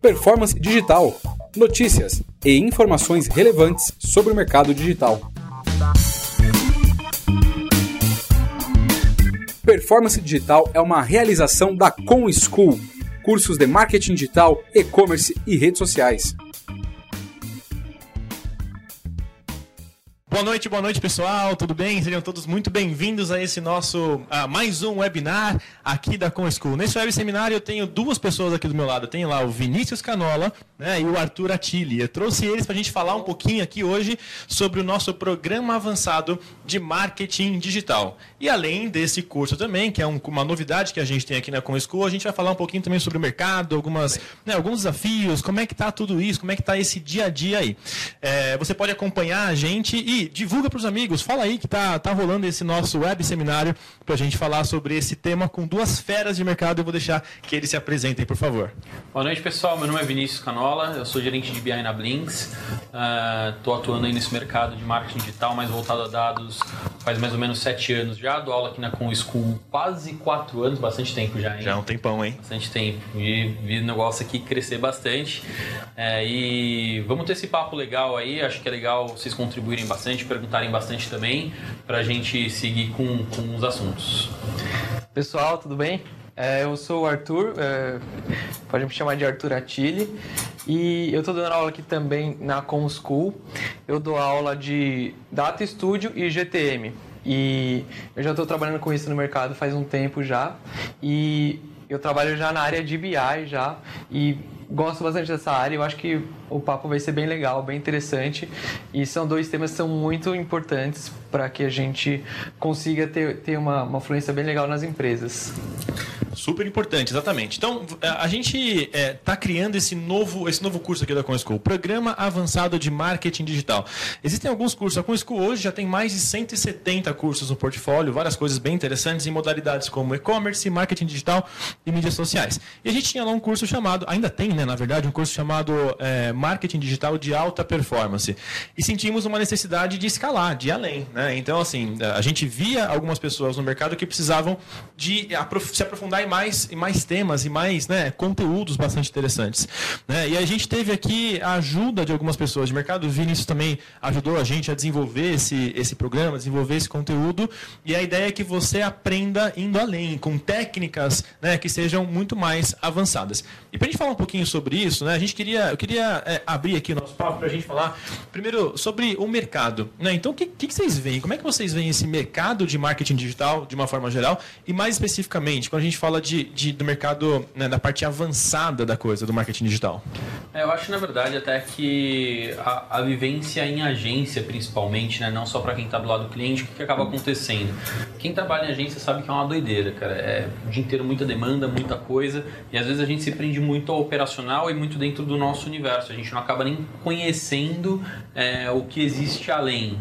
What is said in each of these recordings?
Performance Digital. Notícias e informações relevantes sobre o mercado digital. Performance Digital é uma realização da Com School, cursos de marketing digital, e-commerce e redes sociais. Boa noite, boa noite pessoal, tudo bem? Sejam todos muito bem-vindos a esse nosso a mais um webinar aqui da Com School. Nesse web seminário eu tenho duas pessoas aqui do meu lado. Eu tenho lá o Vinícius Canola né, e o Arthur Attili. Eu trouxe eles para a gente falar um pouquinho aqui hoje sobre o nosso programa avançado de marketing digital. E além desse curso também, que é um, uma novidade que a gente tem aqui na Com School, a gente vai falar um pouquinho também sobre o mercado, algumas, né, alguns desafios, como é que está tudo isso, como é que está esse dia a dia aí. É, você pode acompanhar a gente e divulga para os amigos. Fala aí que tá, tá rolando esse nosso web seminário para a gente falar sobre esse tema com duas feras de mercado. Eu vou deixar que eles se apresentem, por favor. Boa noite, pessoal. Meu nome é Vinícius Canola, eu sou gerente de BI na Blinks. Estou uh, atuando aí nesse mercado de marketing digital, mais voltado a dados, faz mais ou menos sete anos já. Dou aula aqui na Com School quase quatro anos, bastante tempo já, hein? Já é um tempão, hein? Bastante tempo. E vi o negócio aqui crescer bastante. É, e vamos ter esse papo legal aí. Acho que é legal vocês contribuírem bastante bastante, perguntarem bastante também, para a gente seguir com, com os assuntos. Pessoal, tudo bem? É, eu sou o Arthur, é, pode me chamar de Arthur Attili, e eu estou dando aula aqui também na Com School. Eu dou aula de Data Studio e GTM. E eu já estou trabalhando com isso no mercado faz um tempo já. E eu trabalho já na área de BI já. E gosto bastante dessa área. Eu acho que o papo vai ser bem legal, bem interessante. E são dois temas que são muito importantes para que a gente consiga ter, ter uma, uma fluência bem legal nas empresas. Super importante, exatamente. Então, a gente está é, tá criando esse novo, esse novo curso aqui da ConSchool, Programa Avançado de Marketing Digital. Existem alguns cursos. A ConSchool hoje já tem mais de 170 cursos no portfólio, várias coisas bem interessantes em modalidades como e-commerce, marketing digital e mídias sociais. E a gente tinha lá um curso chamado, ainda tem, né, na verdade, um curso chamado é, Marketing Digital de Alta Performance. E sentimos uma necessidade de escalar, de ir além. Né? Então, assim, a gente via algumas pessoas no mercado que precisavam de se aprofundar em mais, em mais temas e mais né, conteúdos bastante interessantes. Né? E a gente teve aqui a ajuda de algumas pessoas de mercado. O Vinícius também ajudou a gente a desenvolver esse, esse programa, desenvolver esse conteúdo. E a ideia é que você aprenda indo além, com técnicas né, que sejam muito mais avançadas. E para a gente falar um pouquinho sobre isso, né, a gente queria, eu queria é, abrir aqui o nosso papo para a gente falar, primeiro, sobre o mercado. Né? Então, o que, que, vocês veem? Como é que vocês veem esse mercado de marketing digital, de uma forma geral? E mais especificamente, quando a gente fala de, de do mercado, né, da parte avançada da coisa, do marketing digital? É, eu acho, na verdade, até que a, a vivência em agência, principalmente, né, não só para quem está do lado do cliente, o que, que, acaba acontecendo? Quem trabalha em agência sabe que é uma doideira, cara. É o dia inteiro muita demanda, muita coisa, e às vezes a gente se prende muito ao operacional e muito dentro do nosso universo. A gente não acaba nem conhecendo é, o que existe além.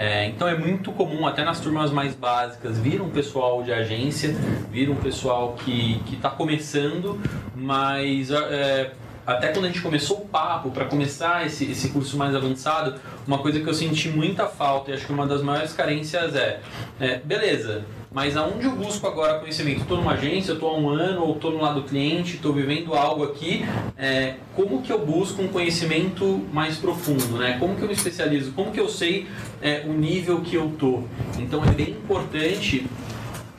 É, então é muito comum, até nas turmas mais básicas, vir um pessoal de agência, vir um pessoal que está começando, mas é, até quando a gente começou o papo, para começar esse, esse curso mais avançado, uma coisa que eu senti muita falta e acho que uma das maiores carências é, é beleza, mas aonde eu busco agora conhecimento? Estou numa agência, estou há um ano, ou estou no lado do cliente, estou vivendo algo aqui. É, como que eu busco um conhecimento mais profundo? Né? Como que eu me especializo? Como que eu sei é, o nível que eu tô? Então é bem importante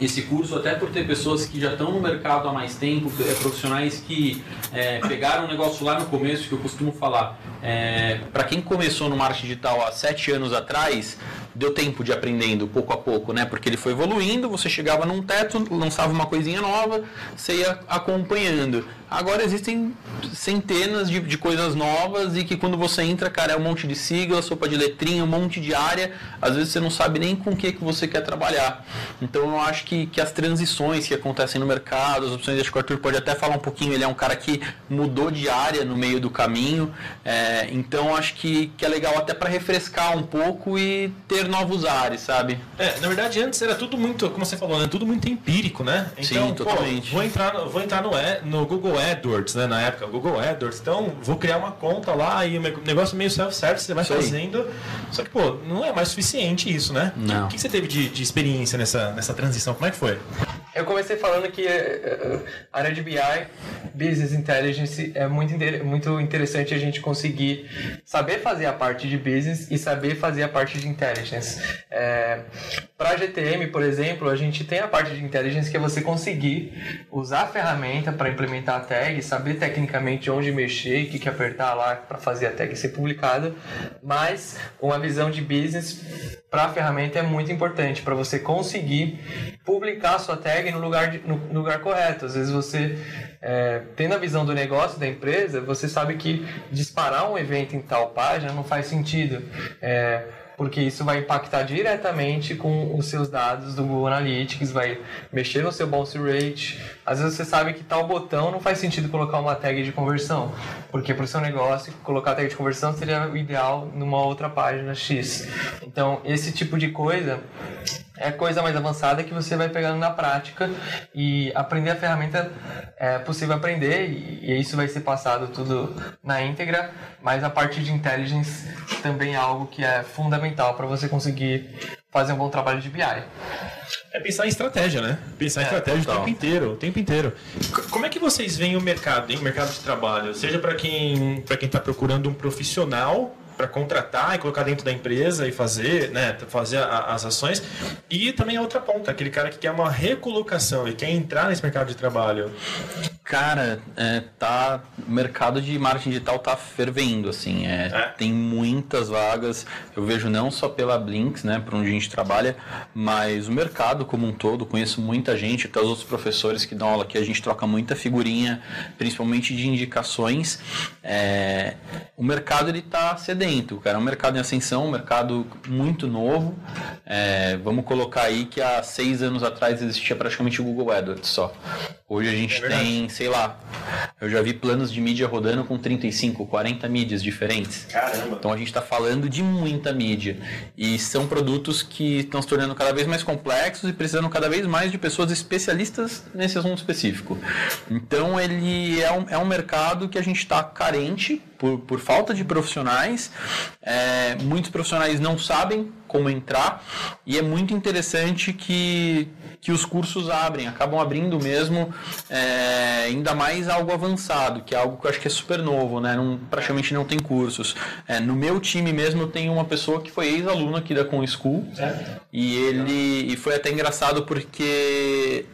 esse curso, até por ter pessoas que já estão no mercado há mais tempo, é, profissionais que é, pegaram o negócio lá no começo, que eu costumo falar. É, Para quem começou no marketing digital há sete anos atrás, deu tempo de aprendendo pouco a pouco, né? Porque ele foi evoluindo, você chegava num teto, lançava uma coisinha nova, você ia acompanhando. Agora existem centenas de, de coisas novas e que quando você entra, cara, é um monte de sigla, sopa de letrinha, um monte de área. Às vezes você não sabe nem com o que, que você quer trabalhar. Então eu acho que, que as transições que acontecem no mercado, as opções, acho que o Arthur pode até falar um pouquinho, ele é um cara que mudou de área no meio do caminho. É, então acho que, que é legal até para refrescar um pouco e ter novos ares, sabe? É, na verdade antes era tudo muito, como você falou, né? Tudo muito empírico, né? Então, Sim, totalmente. Pô, vou entrar, vou entrar no, no Google AdWords, né? Na época, Google AdWords. Então, vou criar uma conta lá e o negócio meio self-service, você vai fazendo. Só que, pô, não é mais suficiente isso, né? Não. O que, que você teve de, de experiência nessa, nessa transição? Como é que foi? Eu comecei falando que a área de BI, Business Intelligence, é muito, muito interessante a gente conseguir saber fazer a parte de business e saber fazer a parte de intelligence. É, Para GTM, por exemplo, a gente tem a parte de intelligence que é você conseguir usar a ferramenta para implementar a tag, saber tecnicamente onde mexer o que, que apertar lá para fazer a tag ser publicada, mas uma visão de business para a ferramenta é muito importante para você conseguir publicar a sua tag no lugar, de, no, lugar correto. Às vezes você, é, tendo a visão do negócio da empresa, você sabe que disparar um evento em tal página não faz sentido. É, porque isso vai impactar diretamente com os seus dados do Google Analytics, vai mexer no seu bounce rate. Às vezes você sabe que tal botão não faz sentido colocar uma tag de conversão, porque para o seu negócio colocar tag de conversão seria o ideal numa outra página X. Então, esse tipo de coisa é coisa mais avançada que você vai pegando na prática e aprender a ferramenta é possível aprender e, isso vai ser passado tudo na íntegra, mas a parte de intelligence também é algo que é fundamental para você conseguir fazer um bom trabalho de BI. É pensar em estratégia, né? Pensar em é, estratégia total. o tempo inteiro, o tempo inteiro. Como é que vocês veem o mercado, hein? O mercado de trabalho, seja para quem para quem está procurando um profissional para contratar e colocar dentro da empresa e fazer, né, fazer a, as ações. E também a outra ponta, aquele cara que quer uma recolocação e quer entrar nesse mercado de trabalho. Cara, é, tá, o mercado de marketing digital tá fervendo, assim, é, é. tem muitas vagas. Eu vejo não só pela Blinks, né, por onde a gente trabalha, mas o mercado como um todo. Conheço muita gente, até os outros professores que dão aula aqui, a gente troca muita figurinha, principalmente de indicações. É, o mercado ele tá sedento, cara. É um mercado em ascensão, um mercado muito novo. É, vamos colocar aí que há seis anos atrás existia praticamente o Google AdWords só. Hoje a gente é tem sei lá, eu já vi planos de mídia rodando com 35, 40 mídias diferentes. Caramba! Então a gente está falando de muita mídia. E são produtos que estão se tornando cada vez mais complexos e precisando cada vez mais de pessoas especialistas nesse assunto específico. Então ele é um, é um mercado que a gente está carente por, por falta de profissionais. É, muitos profissionais não sabem como entrar e é muito interessante que, que os cursos abrem, acabam abrindo mesmo, é, ainda mais algo avançado, que é algo que eu acho que é super novo, né? Não, praticamente não tem cursos. É, no meu time mesmo eu tenho uma pessoa que foi ex-aluno aqui da Com School e ele e foi até engraçado porque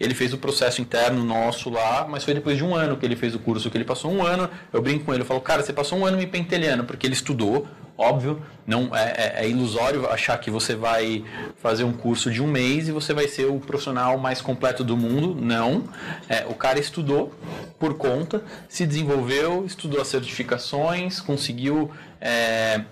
ele fez o processo interno nosso lá, mas foi depois de um ano que ele fez o curso, que ele passou um ano, eu brinco com ele, eu falo, cara, você passou um ano me pentelhando, porque ele estudou, óbvio, não é, é, é, ilusório achar que você vai fazer um curso de um mês e você vai ser o profissional mais completo do mundo. Não. É, o cara estudou por conta, se desenvolveu, estudou as certificações, conseguiu é,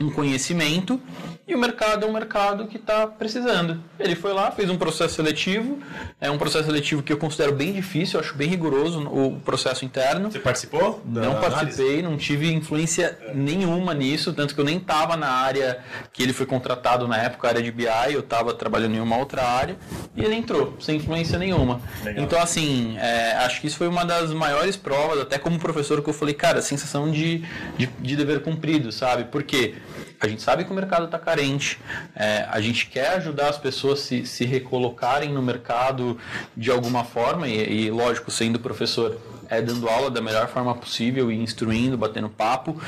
um conhecimento e o mercado é um mercado que está precisando. Ele foi lá, fez um processo seletivo, é um processo seletivo que eu considero bem difícil, eu acho bem rigoroso o processo interno. Você participou? Não participei, não tive influência nenhuma nisso, tanto que eu nem estava na área que ele foi contratado na época, a área de BI, eu estava trabalhando em uma outra área e ele entrou, sem influência nenhuma. Legal. Então, assim, é, acho que isso foi uma das maiores provas, até como professor, que eu falei, cara, sensação de, de, de dever cumprido, sabe? Porque a gente sabe que o mercado está carente, é, a gente quer ajudar as pessoas se, se recolocarem no mercado de alguma forma, e, e lógico, sendo professor, é dando aula da melhor forma possível e instruindo, batendo papo.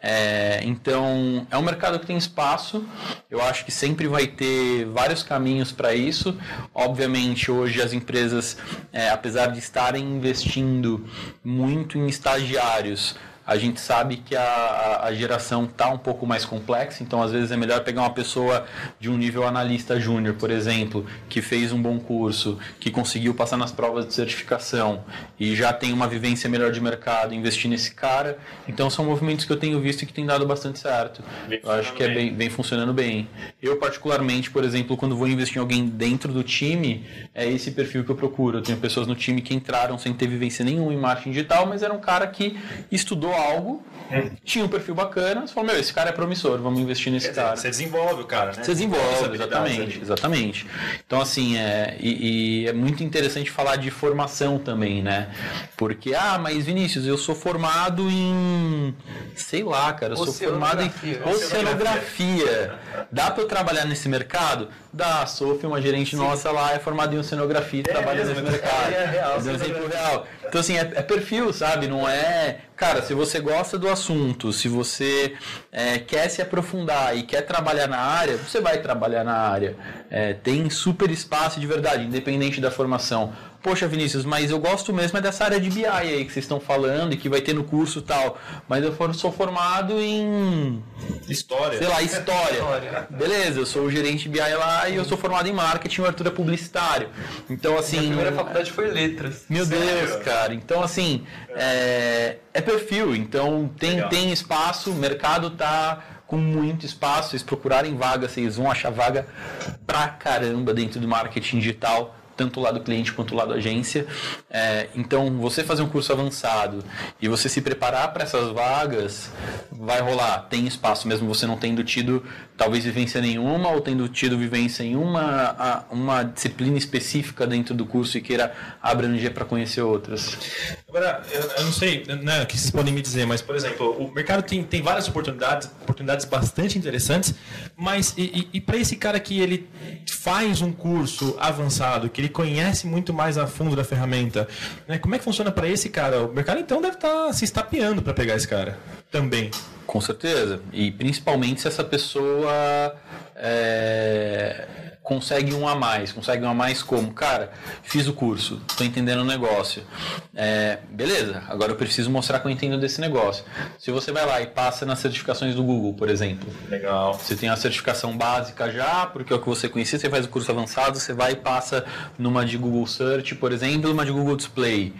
É, então, é um mercado que tem espaço, eu acho que sempre vai ter vários caminhos para isso. Obviamente, hoje as empresas, é, apesar de estarem investindo muito em estagiários, a gente sabe que a, a geração está um pouco mais complexa, então às vezes é melhor pegar uma pessoa de um nível analista júnior, por exemplo, que fez um bom curso, que conseguiu passar nas provas de certificação e já tem uma vivência melhor de mercado, investir nesse cara. Então são movimentos que eu tenho visto que tem dado bastante certo. eu acho que é bem, bem funcionando bem. Eu particularmente, por exemplo, quando vou investir em alguém dentro do time, é esse perfil que eu procuro. Eu tenho pessoas no time que entraram sem ter vivência nenhuma em marketing digital, mas era um cara que estudou algo Tinha um perfil bacana, você falou, meu, esse cara é promissor, vamos investir nesse Quer dizer, cara. Você desenvolve o cara, né? Você desenvolve, exatamente, exatamente. Então, assim, é, e, e é muito interessante falar de formação também, né? Porque, ah, mas Vinícius, eu sou formado em, sei lá, cara, eu sou formado em Oceanografia. oceanografia. Dá pra eu trabalhar nesse mercado? Dá, a Sophie, uma gerente nossa lá, é formada em oceanografia e trabalha mesmo, nesse é mercado. é real, Deu um exemplo real. Então, assim, é, é perfil, sabe? Não é. Cara, se você gosta do assunto, se você é, quer se aprofundar e quer trabalhar na área, você vai trabalhar na área. É, tem super espaço de verdade, independente da formação. Poxa, Vinícius, mas eu gosto mesmo é dessa área de BI aí que vocês estão falando e que vai ter no curso e tal. Mas eu for- sou formado em, História. sei lá, história. História. Beleza, eu sou o gerente de BI lá e eu sou formado em marketing, o Arthur é publicitário. Então, assim. Minha primeira faculdade foi letras. Meu Sério? Deus, cara. Então, assim, é, é perfil. Então, tem, Legal. tem espaço, o mercado tá com muito espaço. Vocês procurarem vaga, vocês vão achar vaga pra caramba dentro do marketing digital. Tanto o lado cliente quanto o lado agência. É, então, você fazer um curso avançado e você se preparar para essas vagas, vai rolar. Tem espaço, mesmo você não tendo tido talvez vivência nenhuma ou tendo tido vivência em uma, uma disciplina específica dentro do curso e queira abranger para conhecer outras. Agora, eu, não sei né, o que vocês podem me dizer, mas, por exemplo, o mercado tem, tem várias oportunidades, oportunidades bastante interessantes, mas e, e, para esse cara que ele faz um curso avançado, que ele conhece muito mais a fundo da ferramenta, né, como é que funciona para esse cara? O mercado, então, deve estar se estapeando para pegar esse cara também. Com certeza. E principalmente se essa pessoa é, consegue um a mais. Consegue um a mais como? Cara, fiz o curso, estou entendendo o negócio. É, beleza, agora eu preciso mostrar que eu entendo desse negócio. Se você vai lá e passa nas certificações do Google, por exemplo, Legal. você tem a certificação básica já, porque é o que você conhecia, você faz o curso avançado, você vai e passa numa de Google Search, por exemplo, numa de Google Display.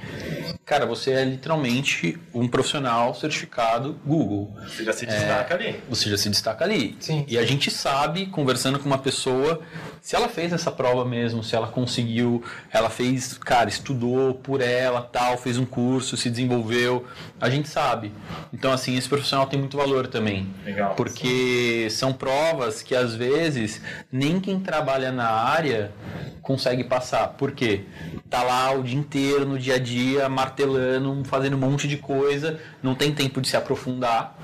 Cara, você é literalmente um profissional certificado Google. Você já se destaca ali. Você já se destaca ali. Sim. E a gente sabe, conversando com uma pessoa, se ela fez essa prova mesmo, se ela conseguiu, ela fez, cara, estudou por ela, tal, fez um curso, se desenvolveu, a gente sabe. Então, assim, esse profissional tem muito valor também. Legal. Porque são provas que às vezes nem quem trabalha na área consegue passar. Por quê? Tá lá o dia inteiro, no dia a dia, martelando, fazendo um monte de coisa, não tem tempo de se aprofundar.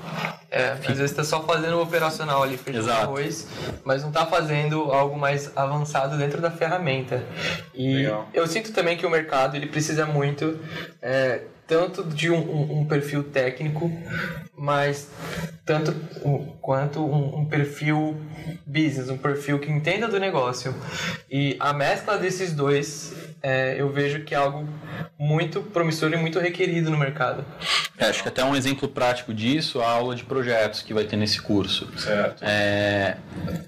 É, às vezes tá só fazendo o operacional ali, feijão arroz, mas não tá fazendo algo mais avançado dentro da ferramenta. E Legal. eu sinto também que o mercado ele precisa muito é, tanto de um, um- um perfil técnico, mas tanto um- quanto um, um perfil business, um perfil que entenda do negócio. E a mescla desses dois, é, eu vejo que é algo muito promissor e muito requerido no mercado. É, acho que até um exemplo prático disso, a aula de projetos que vai ter nesse curso. Certo. É,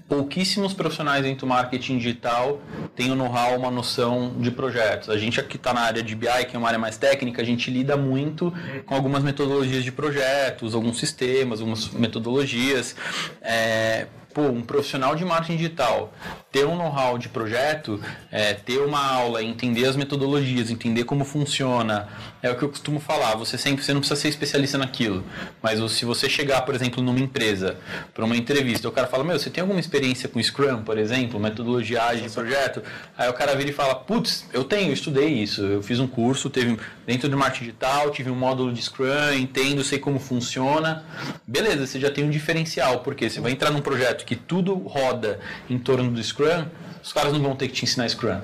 pouquíssimos profissionais dentro do marketing digital têm o know-how, uma noção de projetos. A gente aqui está na área de BI, que é uma área mais técnica, a gente lida muito com algumas metodologias de projetos, alguns sistemas, algumas metodologias. É, pô, um profissional de marketing digital ter um know-how de projeto, é, ter uma aula, entender as metodologias, entender como funciona, é o que eu costumo falar. Você sempre, você não precisa ser especialista naquilo, mas se você chegar, por exemplo, numa empresa para uma entrevista, o cara fala, meu, você tem alguma experiência com Scrum, por exemplo, metodologia de projeto? Aí o cara vira e fala, putz, eu tenho, eu estudei isso, eu fiz um curso, teve dentro do marketing digital, tive um módulo de Scrum, entendo, sei como funciona. Beleza, você já tem um diferencial, porque você vai entrar num projeto que tudo roda em torno do Scrum, os caras não vão ter que te ensinar Scrum.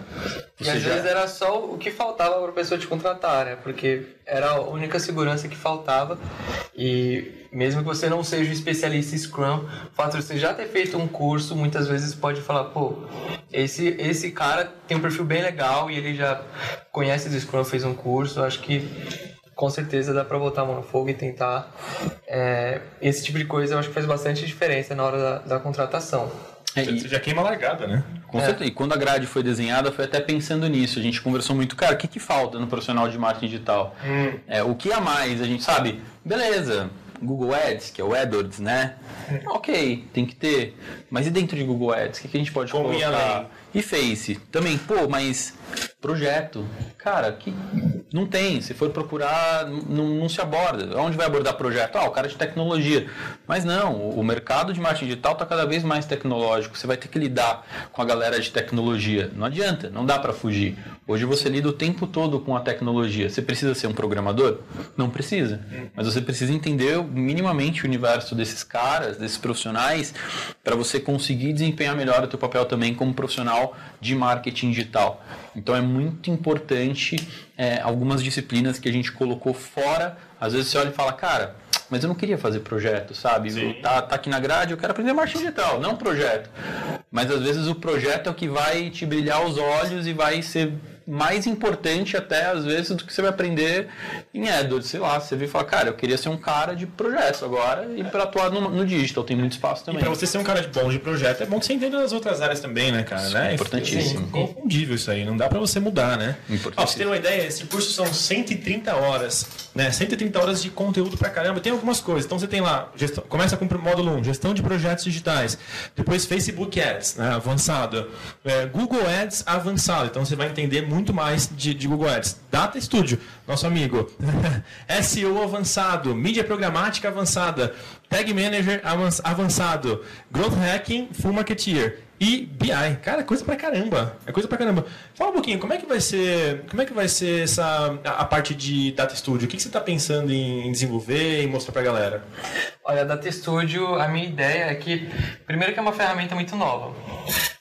E Você às já- vezes era só o que faltava para a pessoa te contratar, né? Porque era a única segurança que faltava. E mesmo que você não seja um especialista em Scrum, o fato de você já ter feito um curso, muitas vezes pode falar, pô, esse, esse cara tem um perfil bem legal e ele já conhece do Scrum, fez um curso. Acho que com certeza dá para botar a mão no fogo e tentar. É, esse tipo de coisa eu acho que faz bastante diferença na hora da, da contratação. É, e- Você já queima a largada, né? Com certeza. E quando a grade foi desenhada, foi até pensando nisso. A gente conversou muito, cara, o que, que falta no profissional de marketing digital? É, o que a mais? A gente sabe, beleza, Google Ads, que é o AdWords, né? Ok, tem que ter. Mas e dentro de Google Ads, o que, que a gente pode Como colocar? E Face, também, pô, mas projeto, cara, que Não tem. Se for procurar, não, não se aborda. Onde vai abordar projeto? Ah, o cara de tecnologia. Mas não, o mercado de marketing digital está cada vez mais tecnológico. Você vai ter que lidar com a galera de tecnologia. Não adianta, não dá para fugir. Hoje você lida o tempo todo com a tecnologia. Você precisa ser um programador? Não precisa. Mas você precisa entender minimamente o universo desses caras, desses profissionais, para você conseguir desempenhar melhor o teu papel também como profissional de marketing digital. Então é muito importante é, algumas disciplinas que a gente colocou fora. Às vezes você olha e fala, cara, mas eu não queria fazer projeto, sabe? Tá, tá aqui na grade, eu quero aprender marketing digital, não projeto. Mas às vezes o projeto é o que vai te brilhar os olhos e vai ser mais importante até às vezes do que você vai aprender em AdWords, sei lá, você vê e fala, cara, eu queria ser um cara de projetos agora e para atuar no, no, digital tem muito espaço também. E para você ser um cara de bom de projeto, é bom que você entenda as outras áreas também, né, cara? Né? Importantíssimo. É confundível isso aí, não dá para você mudar, né? Ó, você ter uma ideia, esse curso são 130 horas, né? 130 horas de conteúdo pra caramba. Tem algumas coisas. Então você tem lá, gestão, começa com o módulo 1, gestão de projetos digitais. Depois Facebook Ads, né, avançado. É, Google Ads avançado. Então você vai entender muito mais de, de Google Ads. Data Studio, nosso amigo. SEO avançado, mídia programática avançada, Tag Manager avançado, Growth Hacking Full Marketeer e BI. Cara, coisa pra caramba. É coisa pra caramba. Fala um pouquinho, como é que vai ser, como é que vai ser essa a, a parte de Data Studio? O que, que você está pensando em desenvolver e mostrar pra galera? Olha, Data Studio, a minha ideia é que primeiro que é uma ferramenta muito nova.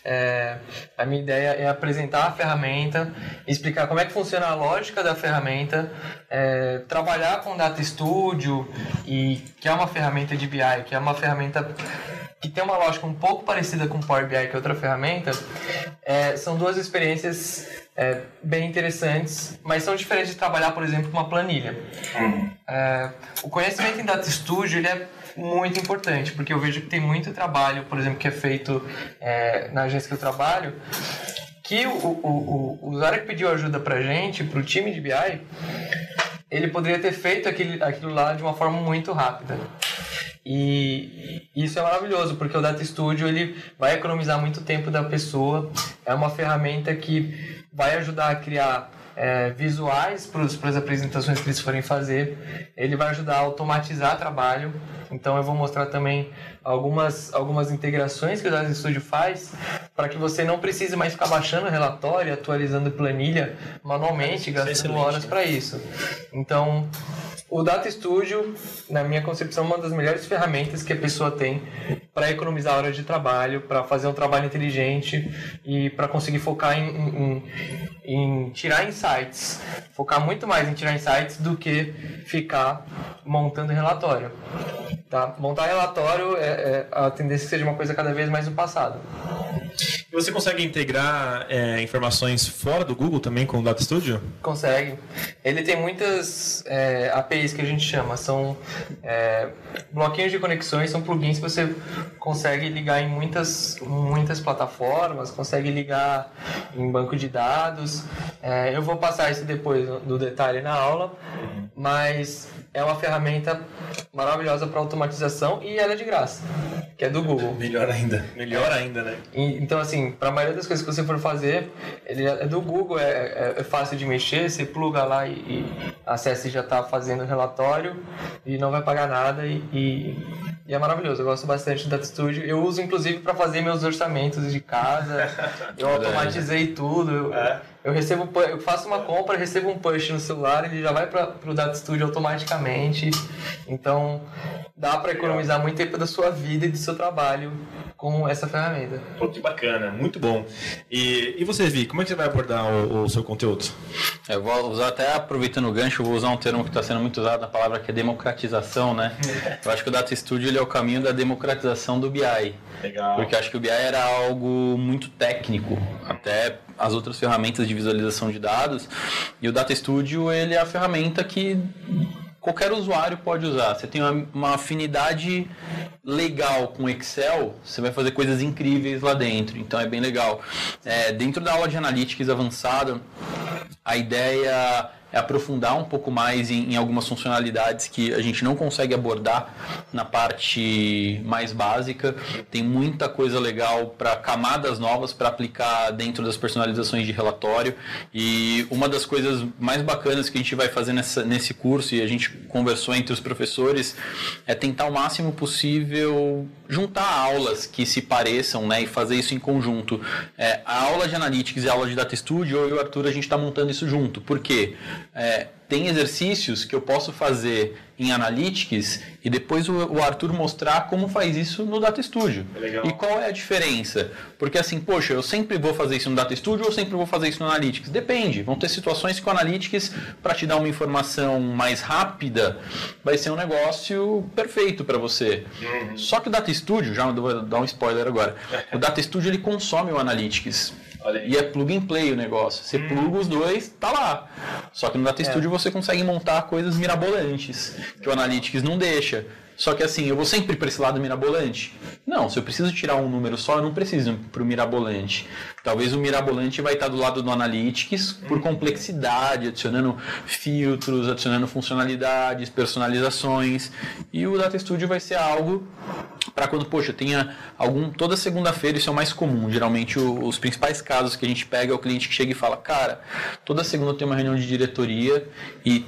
É, a minha ideia é apresentar a ferramenta, explicar como é que funciona a lógica da ferramenta, é, trabalhar com Data Studio e que é uma ferramenta de BI, que é uma ferramenta que tem uma lógica um pouco parecida com o Power BI, que é outra ferramenta, é, são duas experiências é, bem interessantes, mas são diferentes de trabalhar, por exemplo, com uma planilha. É, o conhecimento em Data Studio ele é muito importante, porque eu vejo que tem muito trabalho, por exemplo, que é feito é, na agência que eu trabalho, que o, o, o, usuário que pediu ajuda para gente, para o time de BI, ele poderia ter feito aquele, aquilo lá de uma forma muito rápida. E isso é maravilhoso, porque o Data Studio ele vai economizar muito tempo da pessoa. É uma ferramenta que vai ajudar a criar é, visuais para as apresentações que eles forem fazer. Ele vai ajudar a automatizar trabalho. Então eu vou mostrar também algumas, algumas integrações que o Data Studio faz para que você não precise mais ficar baixando relatório, atualizando planilha manualmente, gastando horas para isso. Então o Data Studio, na minha concepção, é uma das melhores ferramentas que a pessoa tem para economizar horas de trabalho, para fazer um trabalho inteligente e para conseguir focar em, em, em, tirar insights. Focar muito mais em tirar insights do que ficar montando relatório. Tá? Montar relatório é, é a tendência que seja uma coisa cada vez mais no passado. E você consegue integrar é, informações fora do Google também com o Data Studio? Consegue. Ele tem muitas é, APIs que a gente chama, são é, bloquinhos de conexões, são plugins que você consegue ligar em muitas, muitas plataformas, consegue ligar em banco de dados. É, eu vou passar isso depois do detalhe na aula, mas é uma ferramenta maravilhosa para automatização e ela é de graça, que é do Google. Melhor ainda. Melhor ainda, né? Então, assim, para a maioria das coisas que você for fazer, ele é do Google, é, é, é fácil de mexer, você pluga lá e, e acessa e já está fazendo o relatório e não vai pagar nada e, e, e, é maravilhoso. Eu gosto bastante do Data Studio. Eu uso, inclusive, para fazer meus orçamentos de casa. Eu automatizei tudo. Eu, é. Eu recebo, eu faço uma compra, recebo um push no celular, ele já vai para o Data Studio automaticamente. Então, dá para economizar muito tempo da sua vida e do seu trabalho com essa ferramenta. Pô, que bacana, muito bom. E, e você, Vi, como é que você vai abordar o, o seu conteúdo? Eu vou usar até aproveitando o gancho, vou usar um termo que está sendo muito usado na palavra que é democratização, né? Eu acho que o Data Studio ele é o caminho da democratização do BI. Legal. Porque acho que o BI era algo muito técnico, até as outras ferramentas de visualização de dados. E o Data Studio ele é a ferramenta que qualquer usuário pode usar. Você tem uma, uma afinidade legal com Excel, você vai fazer coisas incríveis lá dentro. Então é bem legal. É, dentro da aula de Analytics avançada, a ideia aprofundar um pouco mais em, em, algumas funcionalidades que a gente não consegue abordar na parte mais básica. Tem muita coisa legal para camadas novas para aplicar dentro das personalizações de relatório. E uma das coisas mais bacanas que a gente vai fazer nessa, nesse curso, e a gente conversou entre os professores, é tentar o máximo possível juntar aulas que se pareçam né, e fazer isso em conjunto. É, a aula de Analytics e a aula de Data Studio, eu e o Arthur, a gente está montando isso junto. Por quê? É, tem exercícios que eu posso fazer em Analytics e depois o, Arthur mostrar como faz isso no Data Studio. É e qual é a diferença? Porque assim, poxa, eu sempre vou fazer isso no Data Studio ou sempre vou fazer isso no Analytics? Depende. Vão ter situações que o Analytics, para te dar uma informação mais rápida, vai ser um negócio perfeito para você. Uhum. Só que o Data Studio, já vou dar um spoiler agora, o Data Studio ele consome o Analytics. E é plug and play o negócio. Você hum. pluga os dois, tá lá. Só que no Data é. Studio você consegue montar coisas mirabolantes, que o Analytics não deixa. Só que assim, eu vou sempre para esse lado mirabolante? Não, se eu preciso tirar um número só, eu não preciso para o mirabolante. Talvez o mirabolante vai estar do lado do Analytics por complexidade, adicionando filtros, adicionando funcionalidades, personalizações. E o Data Studio vai ser algo para quando, poxa, tenha algum. Toda segunda-feira isso é o mais comum. Geralmente o, os principais casos que a gente pega é o cliente que chega e fala: Cara, toda segunda tem uma reunião de diretoria e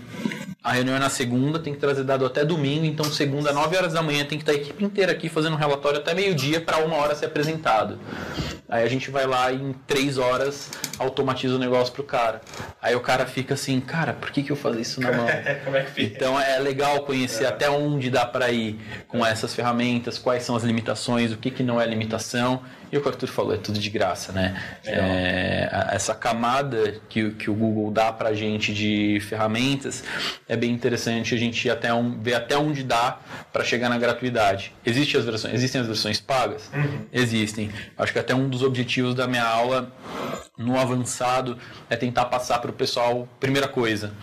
a reunião é na segunda, tem que trazer dado até domingo, então segunda, 9 horas da manhã, tem que estar a equipe inteira aqui fazendo um relatório até meio-dia para uma hora ser apresentado. Aí a gente vai lá e em três horas automatiza o negócio pro cara. Aí o cara fica assim, cara, por que, que eu fazer isso na mão? É? Então é legal conhecer é. até onde dá para ir com essas ferramentas, quais são as limitações, o que, que não é limitação e o que o Arthur falou, é tudo de graça, né? É, essa camada que, que o Google dá pra gente de ferramentas é bem interessante a gente até um, ver até onde dá para chegar na gratuidade. Existem as versões, existem as versões pagas? Uhum. Existem. Acho que até um dos objetivos da minha aula no avançado é tentar passar para o pessoal, primeira coisa,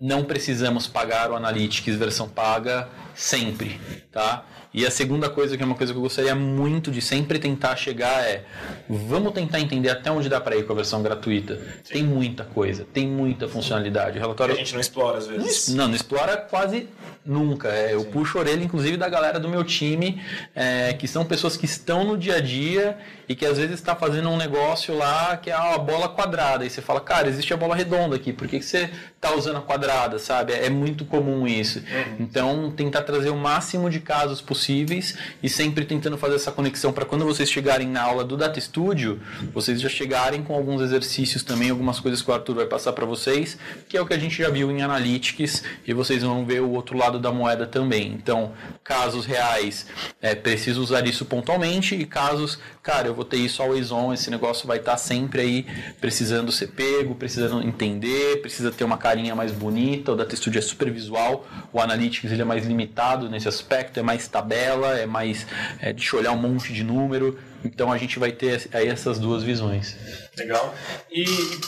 não precisamos pagar o Analytics versão paga sempre, tá? E a segunda coisa, que é uma coisa que eu gostaria muito de sempre tentar chegar, é vamos tentar entender até onde dá para ir com a versão gratuita. Sim. Tem muita coisa, tem muita funcionalidade. O relatório... a gente não explora às vezes. Não, não explora quase nunca. É, eu puxo a orelha, inclusive, da galera do meu time, é, que são pessoas que estão no dia a dia e que às vezes está fazendo um negócio lá que é a bola quadrada. E você fala, cara, existe a bola redonda aqui, por que, que você está usando a quadrada, sabe? É muito comum isso. Uhum. Então, tentar trazer o máximo de casos possíveis e sempre tentando fazer essa conexão para quando vocês chegarem na aula do Data Studio, vocês já chegarem com alguns exercícios também, algumas coisas que o Arthur vai passar para vocês, que é o que a gente já viu em Analytics e vocês vão ver o outro lado da moeda também. Então, casos reais, é preciso usar isso pontualmente e casos, cara, eu vou ter isso always on, esse negócio vai estar tá sempre aí precisando ser pego, precisando entender, precisa ter uma carinha mais bonita, o Data Studio é super visual, o Analytics ele é mais limitado nesse aspecto, é mais tabela, é mais é, deixa olhar um monte de número, então a gente vai ter aí essas duas visões. Legal. E,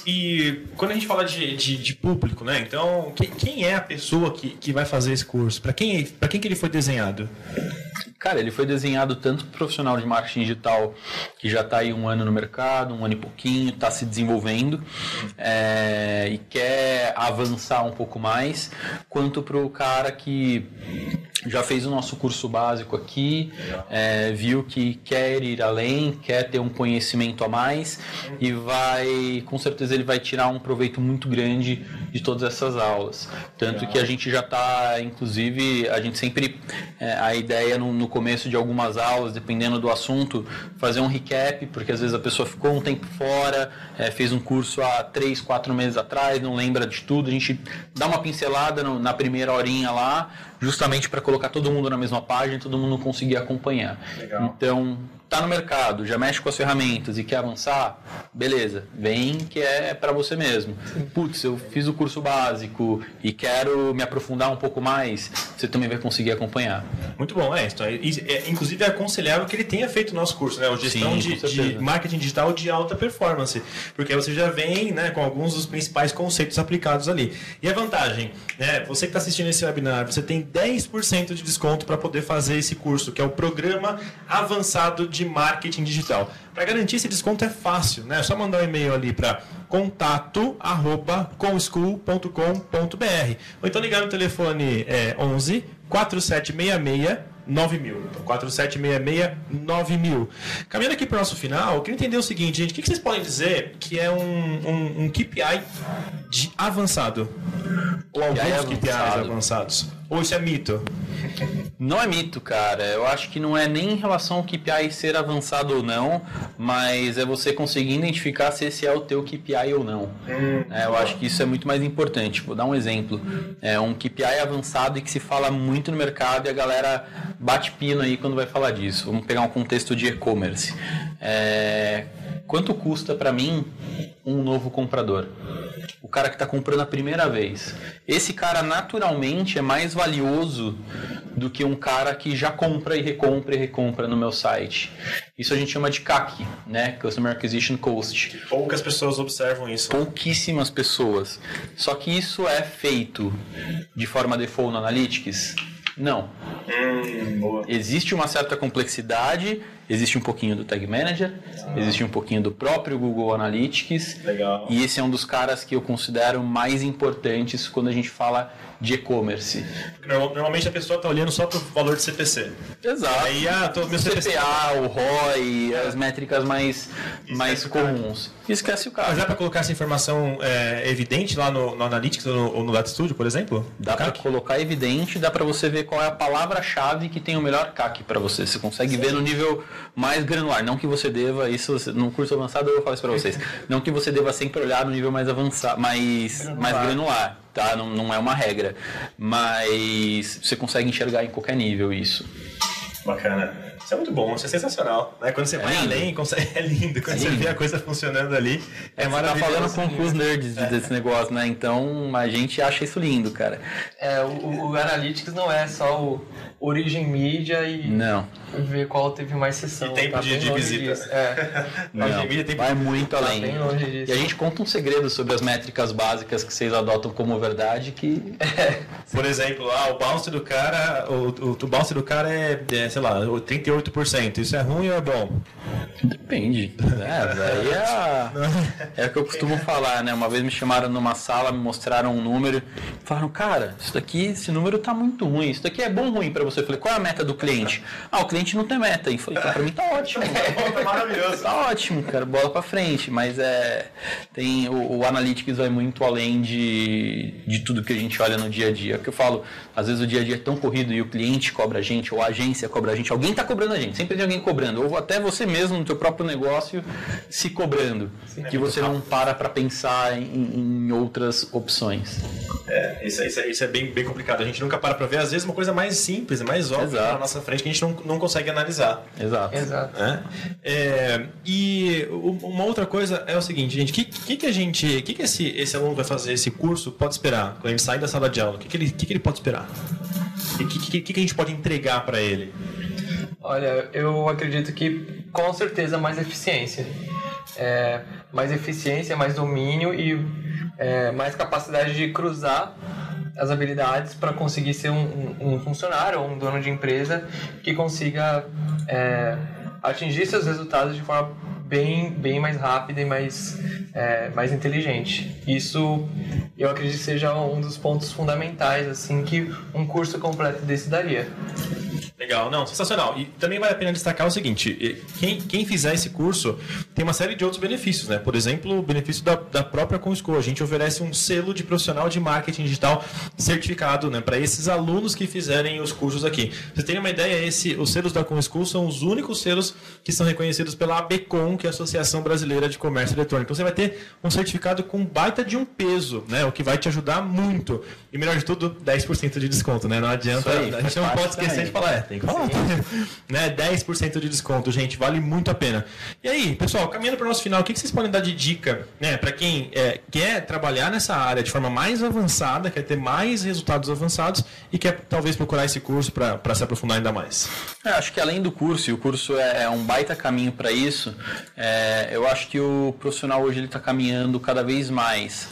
e quando a gente fala de, de, de público, né? Então, quem, quem, é a pessoa que, que vai fazer esse curso? Para quem, quem que ele foi desenhado? Cara, ele foi desenhado tanto para profissional de marketing digital que já está aí um ano no mercado, um ano e pouquinho, está se desenvolvendo é, e quer avançar um pouco mais, quanto para o cara que já fez o nosso curso básico aqui, é, viu que quer ir além, quer ter um conhecimento a mais e vai, com certeza, ele vai tirar um proveito muito grande de todas essas aulas. Tanto que a gente já está, inclusive, a gente sempre, é, a ideia no, no, começo de algumas aulas, dependendo do assunto, fazer um recap, porque às vezes a pessoa ficou um tempo fora, é, fez um curso há três, quatro meses atrás, não lembra de tudo, a gente dá uma pincelada no, na primeira horinha lá, justamente para colocar todo mundo na mesma página e todo mundo conseguir acompanhar. Legal. Então, tá no mercado, já mexe com as ferramentas e quer avançar, beleza, vem que é para você mesmo. Putz, eu fiz o curso básico e quero me aprofundar um pouco mais, você também vai conseguir acompanhar. Muito bom, é. Então, é, é inclusive é aconselhável que ele tenha feito o nosso curso, né? O gestão Sim, de, de, marketing digital de alta performance. Porque você já vem né, com alguns dos principais conceitos aplicados ali. E a vantagem, né? Você que está assistindo esse webinar, você tem 10% de desconto para poder fazer esse curso, que é o programa avançado de marketing digital. Para garantir esse desconto é fácil, né? É só mandar um e-mail ali para contato arroba comschool.com.br ou então ligar no telefone é, 11 4766 9000. 4766 9000. Caminhando aqui para o nosso final, eu queria entender o seguinte, gente. O que vocês podem dizer que é um, um, um KPI de avançado? Ou alguns avançado. KPIs avançados? Ou isso é mito? Não é mito, cara. Eu acho que não é nem em relação ao KPI ser avançado ou não, mas é você conseguir identificar se esse é o teu KPI ou não. É, eu acho que isso é muito mais importante. Vou dar um exemplo. É um KPI avançado e que se fala muito no mercado e a galera bate pino aí quando vai falar disso. Vamos pegar um contexto de e-commerce. É, quanto custa para mim um novo comprador? O cara que está comprando a primeira vez. Esse cara naturalmente é mais valioso do que um cara que já compra e recompra e recompra no meu site. Isso a gente chama de CAC, né? Customer Acquisition Cost. Poucas pessoas observam isso. Pouquíssimas pessoas. Só que isso é feito de forma default no Analytics? Não. Hum. Existe uma certa complexidade, existe um pouquinho do Tag Manager, existe um pouquinho do próprio Google Analytics. Legal. E esse é um dos caras que eu considero mais importantes quando a gente fala de e-commerce. Normal- Normalmente a pessoa está olhando só para o valor de CPC. Exato. Aí, ah, tô, meu CPC. CPA, o ROI, as métricas mais, mais Esquece o cara. comuns. Esquece o Mas cara. dá para colocar essa informação é, evidente lá no, no Analytics ou no, ou no Data Studio, por exemplo? Dá para colocar evidente, dá para você ver qual é a palavra-chave que tem o melhor CAC para você. Você consegue ver no nível mais granular. Não que você deva, isso no curso avançado eu vou falar isso para vocês. Não que você deva sempre olhar no nível mais avançado, mais mais granular, tá? Não, não é uma regra, mas você consegue enxergar em qualquer nível isso. Bacana. Isso é muito bom, isso é sensacional. Né? Quando você vai lindo. além, consegue... é lindo. Quando É você vê a coisa funcionando ali, é Você tá maravilhoso. falando com, com os nerds desse negócio, né? Então a gente acha isso lindo, cara. É, o, o Analytics não é só o origem mídia e Não, ver qual teve mais sessão. E tempo tá de- de visita. disso. É, não. Pandemia tem- Vai muito tá além. bem longe disso. E a gente conta um segredo sobre as métricas básicas que vocês adotam como verdade que Por exemplo, ah, o bounce do cara, o, o, o bounce do cara é, é, sei lá, 38%. Isso é ruim ou é bom? depende. É, daí é, a- é o que eu costumo falar, né? Uma vez me chamaram numa sala, me mostraram um número, falaram, cara, isso daqui, esse número tá muito ruim. Isso daqui é bom ou ruim pra você? Eu falei, qual é a meta do cliente? Ah, o cliente não tem meta. E falei, então pra mim tá ótimo. Maravilhoso. Tá ótimo, cara, bola pra frente, mas é tem o, o Analytics vai muito além de, de tudo que a gente olha no dia a dia. É o que eu falo, às vezes o dia a dia é tão corrido e o cliente cobra a gente, ou a agência cobra a gente, alguém tá cobrando a gente, sempre tem alguém cobrando, ou até você mesmo no teu próprio negócio se cobrando, que você não para pra pensar em, em outras opções. É, isso, é- isso, é, isso é bem, bem complicado. A gente nunca para pra ver, às vezes, uma coisa mais simples, mais óbvia Exato. na nossa frente que a gente não, não consegue analisar. Exato. Exato. né? É, e uma outra coisa é o seguinte, gente, o que, que, que a gente, o que, que esse, esse aluno vai fazer, esse curso, pode esperar quando ele sai da sala de aula? O que, que, ele, o que, que ele pode esperar? E o que, que, que a gente pode entregar para ele? Olha, eu acredito que com certeza mais eficiência. É, mais eficiência, mais domínio e é, mais capacidade de cruzar as habilidades para conseguir ser um, um- um funcionário ou um dono de empresa que consiga é, atingir seus resultados de forma bem, bem mais rápida e mais, é, mais inteligente. Isso eu acredito que seja um dos pontos fundamentais assim que um curso completo desse daria. Legal, não, sensacional. E também vale a pena destacar o seguinte: quem, quem fizer esse curso tem uma série de outros benefícios, né? Por exemplo, o benefício da, da própria Comschool. A gente oferece um selo de profissional de marketing digital certificado, né? Para esses alunos que fizerem os cursos aqui. Pra vocês terem uma ideia, esse, os selos da Comschool são os únicos selos que são reconhecidos pela ABCOM, que é a Associação Brasileira de Comércio Eletrônico. Então você vai ter um certificado com baita de um peso, né? O que vai te ajudar muito. E melhor de tudo, 10% de desconto, né? Não adianta. Aí, a gente não pode esquecer também. de falar, é, tem que falar. né? 10% de desconto, gente, vale muito a pena. E aí, pessoal, caminhando para o nosso final, o que vocês podem dar de dica né, para quem é, quer trabalhar nessa área de forma mais avançada, quer ter mais resultados avançados e quer talvez procurar esse curso para se aprofundar ainda mais? É, acho que além do curso, e o curso é, é um baita caminho para isso, é, eu acho que o profissional hoje ele está caminhando cada vez mais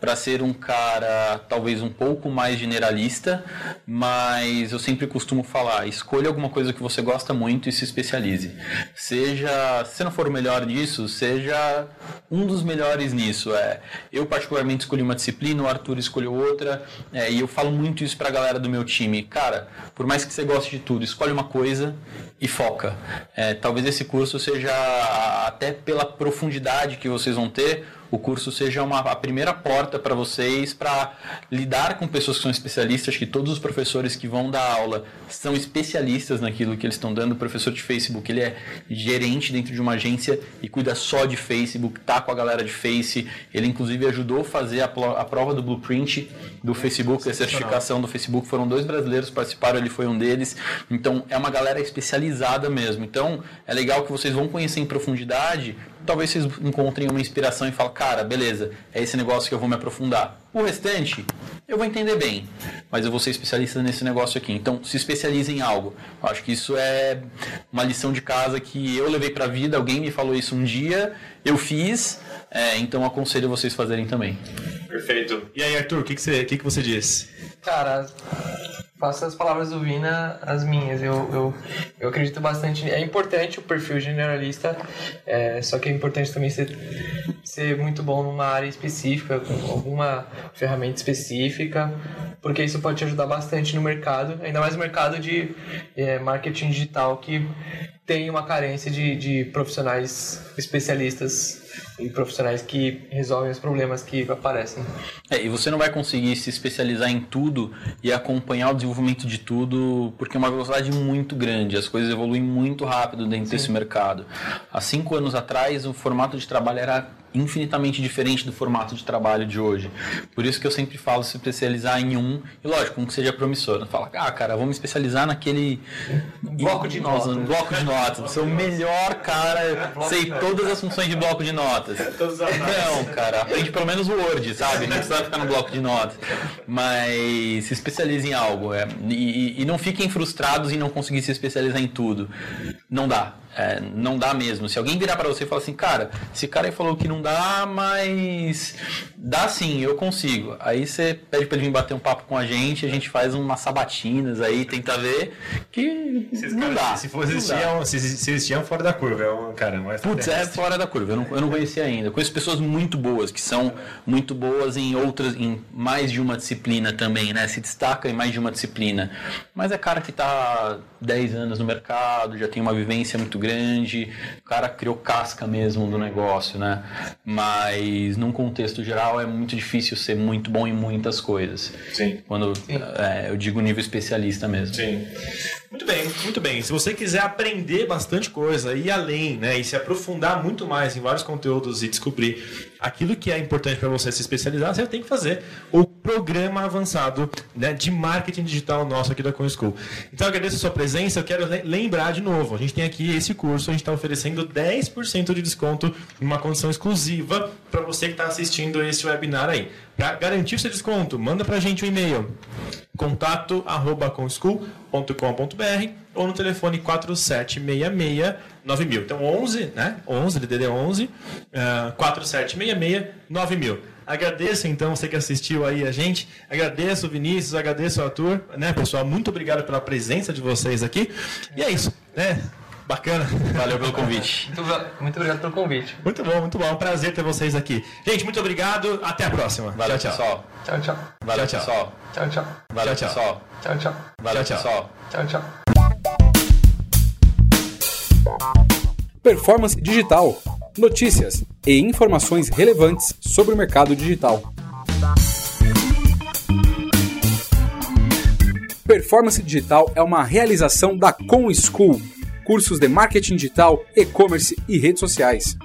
para ser um cara talvez um pouco mais generalista, mas eu sempre costumo falar: escolha alguma coisa que você gosta muito e se especialize. Seja, se não for o melhor nisso, seja um dos melhores nisso. É, eu particularmente escolhi uma disciplina, o Arthur escolheu outra, é, e eu falo muito isso para a galera do meu time. Cara, por mais que você goste de tudo, escolhe uma coisa e foca. É, talvez esse curso seja até pela profundidade que vocês vão ter o curso seja uma, a primeira porta para vocês para lidar com pessoas que são especialistas, que todos os professores que vão dar aula são especialistas naquilo que eles estão dando. O professor de Facebook, ele é gerente dentro de uma agência e cuida só de Facebook, tá com a galera de Face. Ele inclusive ajudou a fazer a, a prova do blueprint do Facebook, a certificação do Facebook. Foram dois brasileiros que participaram, ele foi um deles. Então é uma galera especializada mesmo. Então é legal que vocês vão conhecer em profundidade talvez vocês encontrem uma inspiração e falem, cara, beleza, é esse negócio que eu vou me aprofundar. O restante, eu vou entender bem, mas eu vou ser especialista nesse negócio aqui. Então, se especialize em algo. Eu acho que isso é uma lição de casa que eu levei para a vida, alguém me falou isso um dia, eu fiz, é, então aconselho vocês fazerem também. Perfeito. E aí, Arthur, o que, que, você, que, que você diz? Cara, faço as palavras do Vina as minhas. Eu, eu, eu acredito bastante. É importante o perfil generalista, é, só que é importante também ser, ser muito bom numa área específica, com alguma ferramenta específica, porque isso pode te ajudar bastante no mercado, ainda mais no mercado de é, marketing digital, que tem uma carência de, de profissionais especialistas e profissionais que resolvem os problemas que aparecem. É, e você não vai conseguir se especializar em tudo e acompanhar o desenvolvimento de tudo, porque é uma velocidade muito grande, as coisas evoluem muito rápido dentro Sim. desse mercado. Há cinco anos atrás, o formato de trabalho era infinitamente diferente do formato de trabalho de hoje. Por isso que eu sempre falo se especializar em um, e lógico, um que seja promissor. Fala, ah, cara, vamos me especializar naquele bloco de notas. bloco de notas. Sou o melhor cara, sei todas as funções de bloco de notas. Não, cara, aprende pelo menos o Word, sabe? Não precisa ficar no bloco de notas. Mas se especialize em algo. É, e, e não fiquem frustrados em não conseguir se especializar em tudo. Não dá. É, não dá mesmo. Se alguém virar para você e falar assim, cara, esse cara aí falou que não dá, mas dá sim, eu consigo. Aí você pede para ele vir bater um papo com a gente, a gente faz umas sabatinas aí, tenta ver que Esses não dá. Se, fosse existiam, se, se existiam fora da curva, é um, cara, não é Putz, é fora da curva. Eu não, eu não conhecia ainda. Conheço pessoas muito boas, que são muito boas em outras, em mais de uma disciplina também, né? Se destaca em mais de uma disciplina. Mas é cara que está 10 anos no mercado, já tem uma vivência muito grande, o cara criou casca mesmo do negócio, né? Mas num contexto geral é muito difícil ser muito bom em muitas coisas. Sim. Quando Sim. É, eu digo nível especialista mesmo. Sim. Muito bem, muito bem. Se você quiser aprender bastante coisa, ir além, né, e se aprofundar muito mais em vários conteúdos e descobrir aquilo que é importante para você se especializar, você tem que fazer o programa avançado né, de marketing digital nosso aqui da ConSchool. Então, agradeço a sua presença. Eu quero lembrar de novo: a gente tem aqui esse curso, a gente está oferecendo 10% de desconto em uma condição exclusiva para você que está assistindo esse webinar aí. Para garantir seu desconto, manda para a gente um e-mail contato arroba ou no telefone 4766 9000. Então 11, né? 11, DDD 11, uh, 4766 9000. Agradeço então você que assistiu aí a gente. Agradeço o Vinícius, agradeço o Arthur, né, pessoal? Muito obrigado pela presença de vocês aqui. E é isso, né? Bacana. Valeu pelo convite. Muito, muito, obrigado pelo convite. Muito bom, muito bom. É um prazer ter vocês aqui. Gente, muito obrigado. Até a próxima. Valeu, tchau, tchau. Tchau, tchau. Valeu, tchau, tchau. Tchau, tchau. Valeu, tchau, tchau. Tchau, tchau. Valeu, tchau, tchau. Tchau, tchau. Performance Digital. Notícias e informações relevantes sobre o mercado digital. Performance Digital é uma realização da Com School cursos de marketing digital, e-commerce e redes sociais.